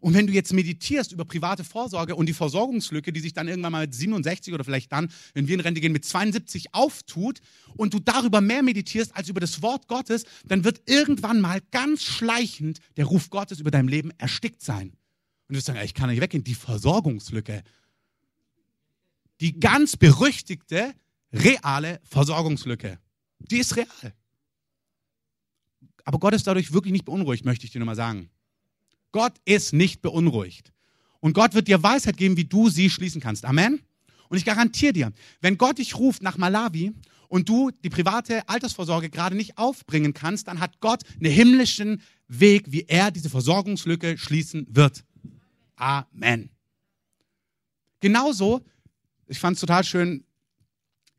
Und wenn du jetzt meditierst über private Vorsorge und die Versorgungslücke, die sich dann irgendwann mal mit 67 oder vielleicht dann, wenn wir in Rente gehen, mit 72 auftut und du darüber mehr meditierst als über das Wort Gottes, dann wird irgendwann mal ganz schleichend der Ruf Gottes über deinem Leben erstickt sein. Und du wirst sagen, ich kann nicht weggehen, die Versorgungslücke. Die ganz berüchtigte, reale Versorgungslücke. Die ist real. Aber Gott ist dadurch wirklich nicht beunruhigt, möchte ich dir nur mal sagen. Gott ist nicht beunruhigt. Und Gott wird dir Weisheit geben, wie du sie schließen kannst. Amen. Und ich garantiere dir, wenn Gott dich ruft nach Malawi und du die private Altersvorsorge gerade nicht aufbringen kannst, dann hat Gott einen himmlischen Weg, wie er diese Versorgungslücke schließen wird. Amen. Genauso, ich fand es total schön,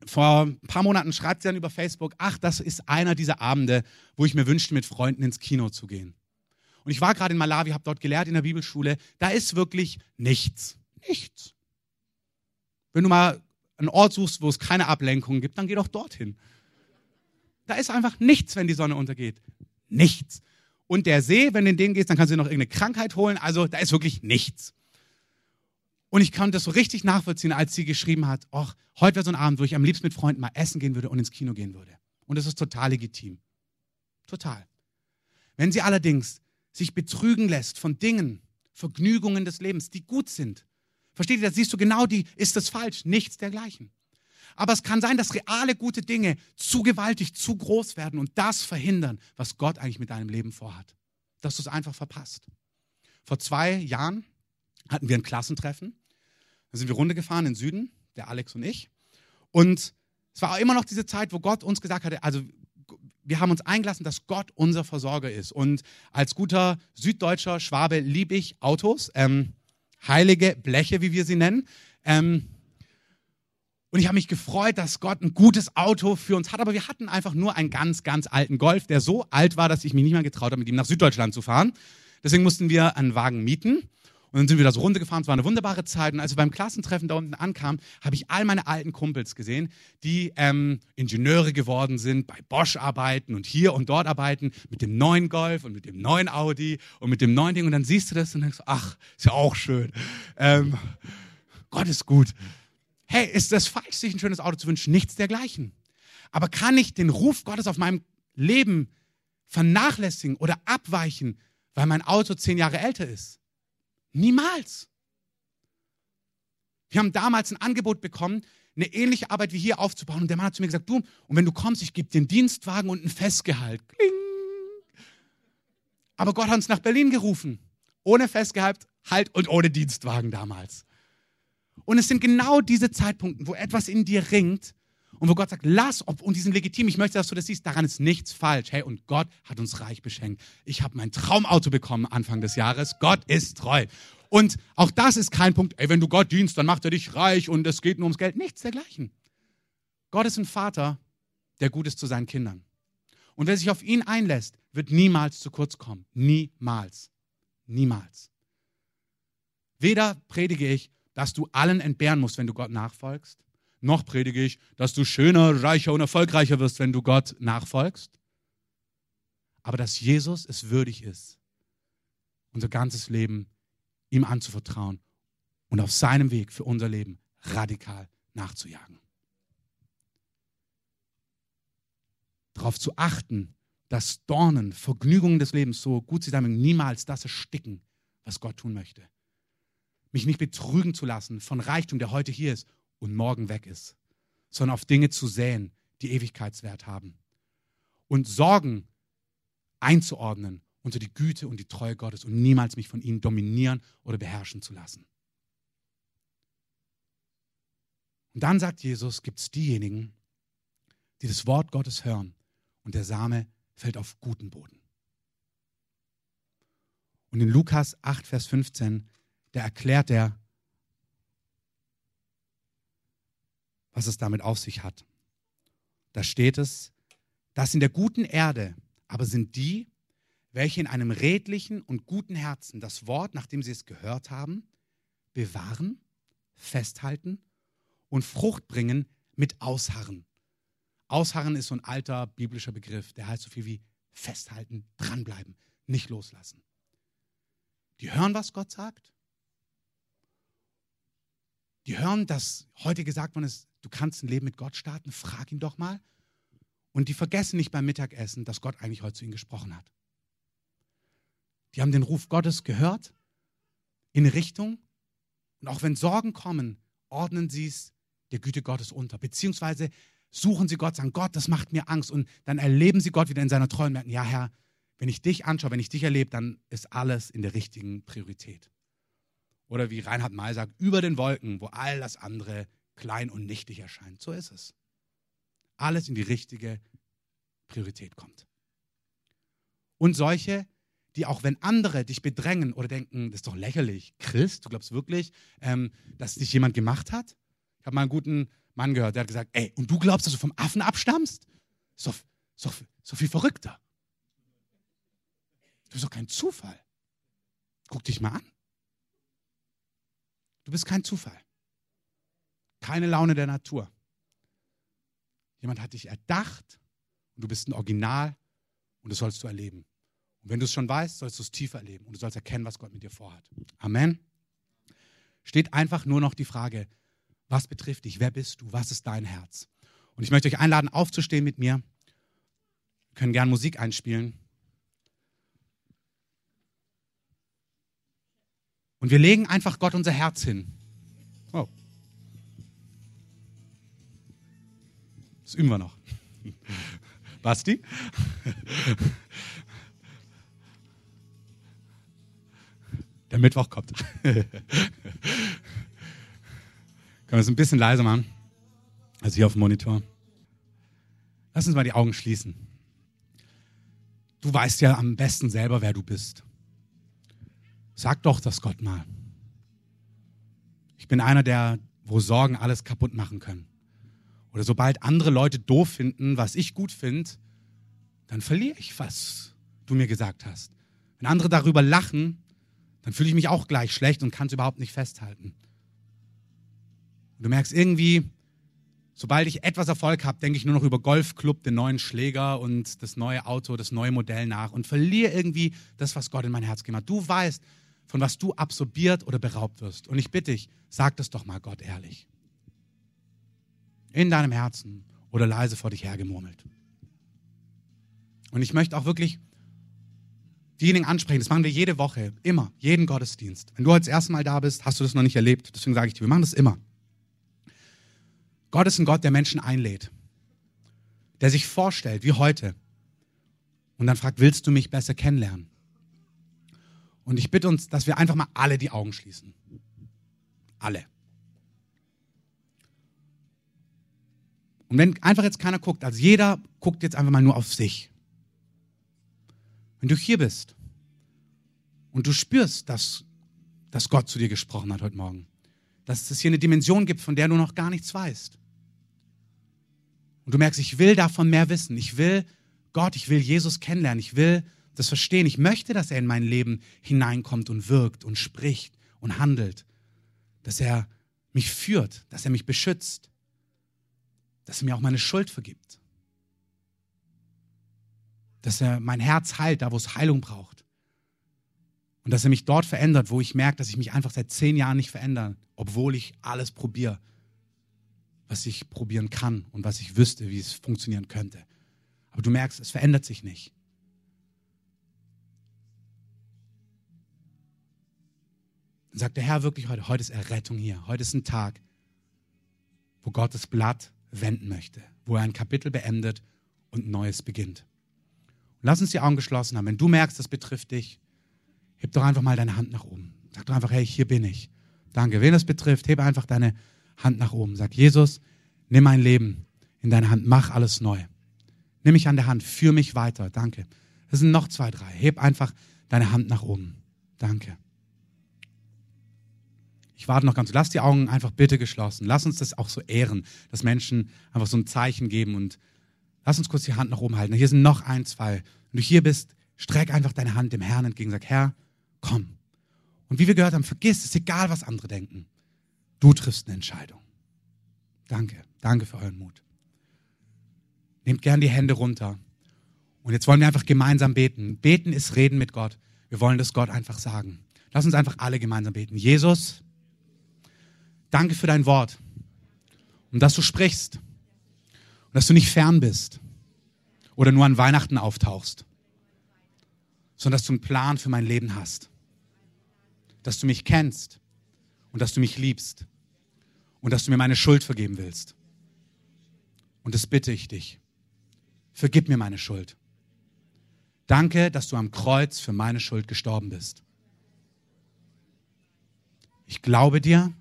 vor ein paar Monaten schreibt sie dann über Facebook, ach, das ist einer dieser Abende, wo ich mir wünschte, mit Freunden ins Kino zu gehen. Und ich war gerade in Malawi, habe dort gelehrt in der Bibelschule. Da ist wirklich nichts. Nichts. Wenn du mal einen Ort suchst, wo es keine Ablenkungen gibt, dann geh doch dorthin. Da ist einfach nichts, wenn die Sonne untergeht. Nichts. Und der See, wenn du in den gehst, dann kannst du dir noch irgendeine Krankheit holen. Also da ist wirklich nichts. Und ich konnte das so richtig nachvollziehen, als sie geschrieben hat, ach, heute wäre so ein Abend, wo ich am liebsten mit Freunden mal essen gehen würde und ins Kino gehen würde. Und das ist total legitim. Total. Wenn sie allerdings sich betrügen lässt von Dingen, Vergnügungen des Lebens, die gut sind. Versteht ihr, da siehst du genau die, ist das falsch? Nichts dergleichen. Aber es kann sein, dass reale gute Dinge zu gewaltig, zu groß werden und das verhindern, was Gott eigentlich mit deinem Leben vorhat. Dass du es einfach verpasst. Vor zwei Jahren hatten wir ein Klassentreffen. Da sind wir runtergefahren in den Süden, der Alex und ich. Und es war auch immer noch diese Zeit, wo Gott uns gesagt hatte, also wir haben uns eingelassen, dass Gott unser Versorger ist. Und als guter süddeutscher Schwabe liebe ich Autos, ähm, heilige Bleche, wie wir sie nennen. Ähm, und ich habe mich gefreut, dass Gott ein gutes Auto für uns hat. Aber wir hatten einfach nur einen ganz, ganz alten Golf, der so alt war, dass ich mich nicht mehr getraut habe, mit ihm nach Süddeutschland zu fahren. Deswegen mussten wir einen Wagen mieten. Und dann sind wir da so runtergefahren. Es war eine wunderbare Zeit. Und als wir beim Klassentreffen da unten ankamen, habe ich all meine alten Kumpels gesehen, die ähm, Ingenieure geworden sind, bei Bosch arbeiten und hier und dort arbeiten, mit dem neuen Golf und mit dem neuen Audi und mit dem neuen Ding. Und dann siehst du das und denkst, ach, ist ja auch schön. Ähm, Gott ist gut. Hey, ist das falsch, sich ein schönes Auto zu wünschen? Nichts dergleichen. Aber kann ich den Ruf Gottes auf meinem Leben vernachlässigen oder abweichen, weil mein Auto zehn Jahre älter ist? Niemals. Wir haben damals ein Angebot bekommen, eine ähnliche Arbeit wie hier aufzubauen. Und der Mann hat zu mir gesagt, du, und wenn du kommst, ich gebe dir einen Dienstwagen und ein Festgehalt. Kling. Aber Gott hat uns nach Berlin gerufen. Ohne Festgehalt halt und ohne Dienstwagen damals. Und es sind genau diese Zeitpunkte, wo etwas in dir ringt und wo Gott sagt, lass, ob, und die sind legitim, ich möchte, dass du das siehst, daran ist nichts falsch. Hey, und Gott hat uns reich beschenkt. Ich habe mein Traumauto bekommen Anfang des Jahres. Gott ist treu. Und auch das ist kein Punkt, ey, wenn du Gott dienst, dann macht er dich reich und es geht nur ums Geld. Nichts dergleichen. Gott ist ein Vater, der gut ist zu seinen Kindern. Und wer sich auf ihn einlässt, wird niemals zu kurz kommen. Niemals. Niemals. Weder predige ich, dass du allen entbehren musst, wenn du Gott nachfolgst, noch predige ich, dass du schöner, reicher und erfolgreicher wirst, wenn du Gott nachfolgst. Aber dass Jesus es würdig ist, unser ganzes Leben ihm anzuvertrauen und auf seinem Weg für unser Leben radikal nachzujagen. Darauf zu achten, dass Dornen, Vergnügungen des Lebens, so gut sie damit niemals das ersticken, was Gott tun möchte. Mich nicht betrügen zu lassen von Reichtum, der heute hier ist und morgen weg ist, sondern auf Dinge zu säen, die Ewigkeitswert haben. Und Sorgen einzuordnen unter die Güte und die Treue Gottes und niemals mich von ihnen dominieren oder beherrschen zu lassen. Und dann sagt Jesus, gibt es diejenigen, die das Wort Gottes hören und der Same fällt auf guten Boden. Und in Lukas 8, Vers 15, da erklärt er, was es damit auf sich hat. Da steht es, dass in der guten Erde aber sind die, welche in einem redlichen und guten Herzen das Wort, nachdem sie es gehört haben, bewahren, festhalten und Frucht bringen mit Ausharren. Ausharren ist so ein alter biblischer Begriff, der heißt so viel wie festhalten, dranbleiben, nicht loslassen. Die hören, was Gott sagt. Die hören, dass heute gesagt worden ist, du kannst ein Leben mit Gott starten, frag ihn doch mal. Und die vergessen nicht beim Mittagessen, dass Gott eigentlich heute zu ihnen gesprochen hat. Die haben den Ruf Gottes gehört, in Richtung. Und auch wenn Sorgen kommen, ordnen sie es der Güte Gottes unter. Beziehungsweise suchen sie Gott, sagen, Gott, das macht mir Angst. Und dann erleben sie Gott wieder in seiner Treue und merken, ja Herr, wenn ich dich anschaue, wenn ich dich erlebe, dann ist alles in der richtigen Priorität. Oder wie Reinhard May sagt, über den Wolken, wo all das andere klein und nichtig erscheint. So ist es. Alles in die richtige Priorität kommt. Und solche, die auch wenn andere dich bedrängen oder denken, das ist doch lächerlich, Christ, du glaubst wirklich, ähm, dass dich jemand gemacht hat? Ich habe mal einen guten Mann gehört, der hat gesagt, ey, und du glaubst, dass du vom Affen abstammst? So, so, so viel verrückter. Du bist doch kein Zufall. Guck dich mal an. Du bist kein Zufall. Keine Laune der Natur. Jemand hat dich erdacht und du bist ein Original und das sollst du erleben. Und wenn du es schon weißt, sollst du es tiefer erleben und du sollst erkennen, was Gott mit dir vorhat. Amen. Steht einfach nur noch die Frage, was betrifft dich? Wer bist du? Was ist dein Herz? Und ich möchte euch einladen, aufzustehen mit mir. Wir können gern Musik einspielen. Und wir legen einfach Gott unser Herz hin. Oh. Das üben wir noch. Basti? Der Mittwoch kommt. Können wir es ein bisschen leiser machen? Also hier auf dem Monitor. Lass uns mal die Augen schließen. Du weißt ja am besten selber, wer du bist. Sag doch das Gott mal. Ich bin einer, der, wo Sorgen alles kaputt machen können. Oder sobald andere Leute doof finden, was ich gut finde, dann verliere ich, was du mir gesagt hast. Wenn andere darüber lachen, dann fühle ich mich auch gleich schlecht und kann es überhaupt nicht festhalten. Und du merkst irgendwie, sobald ich etwas Erfolg habe, denke ich nur noch über Golfclub, den neuen Schläger und das neue Auto, das neue Modell nach und verliere irgendwie das, was Gott in mein Herz gemacht hat. Du weißt, von was du absorbiert oder beraubt wirst. Und ich bitte dich, sag das doch mal Gott ehrlich. In deinem Herzen oder leise vor dich hergemurmelt. Und ich möchte auch wirklich diejenigen ansprechen, das machen wir jede Woche, immer, jeden Gottesdienst. Wenn du heute das erste Mal da bist, hast du das noch nicht erlebt. Deswegen sage ich dir, wir machen das immer. Gott ist ein Gott, der Menschen einlädt, der sich vorstellt, wie heute, und dann fragt, willst du mich besser kennenlernen? Und ich bitte uns, dass wir einfach mal alle die Augen schließen. Alle. Und wenn einfach jetzt keiner guckt, also jeder guckt jetzt einfach mal nur auf sich. Wenn du hier bist und du spürst, dass, dass Gott zu dir gesprochen hat heute Morgen, dass es hier eine Dimension gibt, von der du noch gar nichts weißt. Und du merkst, ich will davon mehr wissen. Ich will Gott, ich will Jesus kennenlernen. Ich will das verstehen. Ich möchte, dass er in mein Leben hineinkommt und wirkt und spricht und handelt. Dass er mich führt, dass er mich beschützt, dass er mir auch meine Schuld vergibt. Dass er mein Herz heilt, da wo es Heilung braucht. Und dass er mich dort verändert, wo ich merke, dass ich mich einfach seit zehn Jahren nicht verändere, obwohl ich alles probiere, was ich probieren kann und was ich wüsste, wie es funktionieren könnte. Aber du merkst, es verändert sich nicht. Sagt der Herr wirklich heute, heute ist Errettung hier. Heute ist ein Tag, wo Gott das Blatt wenden möchte, wo er ein Kapitel beendet und ein neues beginnt. Und lass uns die Augen geschlossen haben. Wenn du merkst, das betrifft dich, heb doch einfach mal deine Hand nach oben. Sag doch einfach, hey, hier bin ich. Danke. Wen das betrifft, hebe einfach deine Hand nach oben. Sag, Jesus, nimm mein Leben in deine Hand, mach alles neu. Nimm mich an der Hand, führ mich weiter. Danke. Es sind noch zwei, drei. Heb einfach deine Hand nach oben. Danke. Ich warte noch ganz. Lass die Augen einfach bitte geschlossen. Lass uns das auch so ehren, dass Menschen einfach so ein Zeichen geben und lass uns kurz die Hand nach oben halten. Hier sind noch ein, zwei. Wenn du hier bist, streck einfach deine Hand dem Herrn entgegen. Sag, Herr, komm. Und wie wir gehört haben, vergiss, es egal, was andere denken. Du triffst eine Entscheidung. Danke. Danke für euren Mut. Nehmt gern die Hände runter. Und jetzt wollen wir einfach gemeinsam beten. Beten ist Reden mit Gott. Wir wollen das Gott einfach sagen. Lass uns einfach alle gemeinsam beten. Jesus, danke für dein Wort. Und dass du sprichst. Und dass du nicht fern bist. Oder nur an Weihnachten auftauchst. Sondern dass du einen Plan für mein Leben hast. Dass du mich kennst. Und dass du mich liebst. Und dass du mir meine Schuld vergeben willst. Und das bitte ich dich. Vergib mir meine Schuld. Danke, dass du am Kreuz für meine Schuld gestorben bist. Ich glaube dir,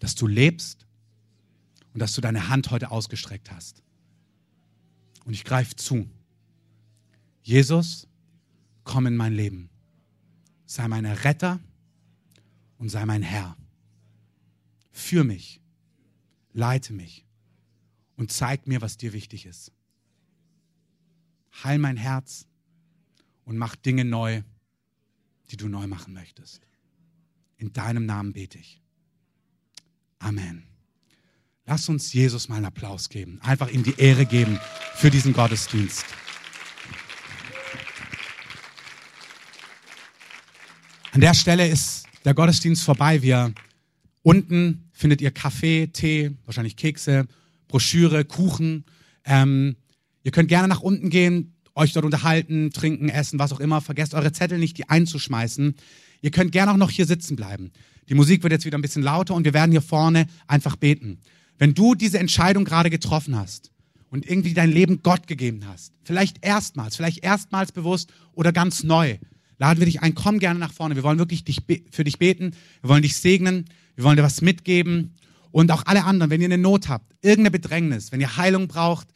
dass du lebst und dass du deine Hand heute ausgestreckt hast. Und ich greife zu. Jesus, komm in mein Leben. Sei mein Retter und sei mein Herr. Führ mich, leite mich und zeig mir, was dir wichtig ist. Heil mein Herz und mach Dinge neu, die du neu machen möchtest. In deinem Namen bete ich. Amen. Lass uns Jesus mal einen Applaus geben, einfach ihm die Ehre geben für diesen Gottesdienst. An der Stelle ist der Gottesdienst vorbei. Wir unten findet ihr Kaffee, Tee, wahrscheinlich Kekse, Broschüre, Kuchen. Ähm, ihr könnt gerne nach unten gehen euch dort unterhalten, trinken, essen, was auch immer. Vergesst eure Zettel nicht, die einzuschmeißen. Ihr könnt gerne auch noch hier sitzen bleiben. Die Musik wird jetzt wieder ein bisschen lauter und wir werden hier vorne einfach beten. Wenn du diese Entscheidung gerade getroffen hast und irgendwie dein Leben Gott gegeben hast, vielleicht erstmals, vielleicht erstmals bewusst oder ganz neu, laden wir dich ein, komm gerne nach vorne. Wir wollen wirklich dich, für dich beten, wir wollen dich segnen, wir wollen dir was mitgeben und auch alle anderen, wenn ihr eine Not habt, irgendeine Bedrängnis, wenn ihr Heilung braucht,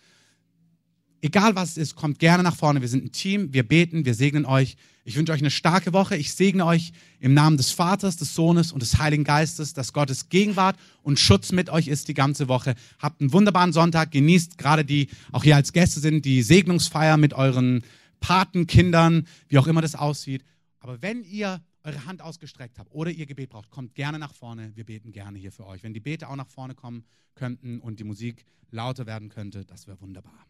Egal was es ist, kommt gerne nach vorne. Wir sind ein Team, wir beten, wir segnen euch. Ich wünsche euch eine starke Woche. Ich segne euch im Namen des Vaters, des Sohnes und des Heiligen Geistes, dass Gottes Gegenwart und Schutz mit euch ist die ganze Woche. Habt einen wunderbaren Sonntag. Genießt gerade die, auch hier als Gäste sind, die Segnungsfeier mit euren Patenkindern, wie auch immer das aussieht. Aber wenn ihr eure Hand ausgestreckt habt oder ihr Gebet braucht, kommt gerne nach vorne. Wir beten gerne hier für euch. Wenn die Bete auch nach vorne kommen könnten und die Musik lauter werden könnte, das wäre wunderbar.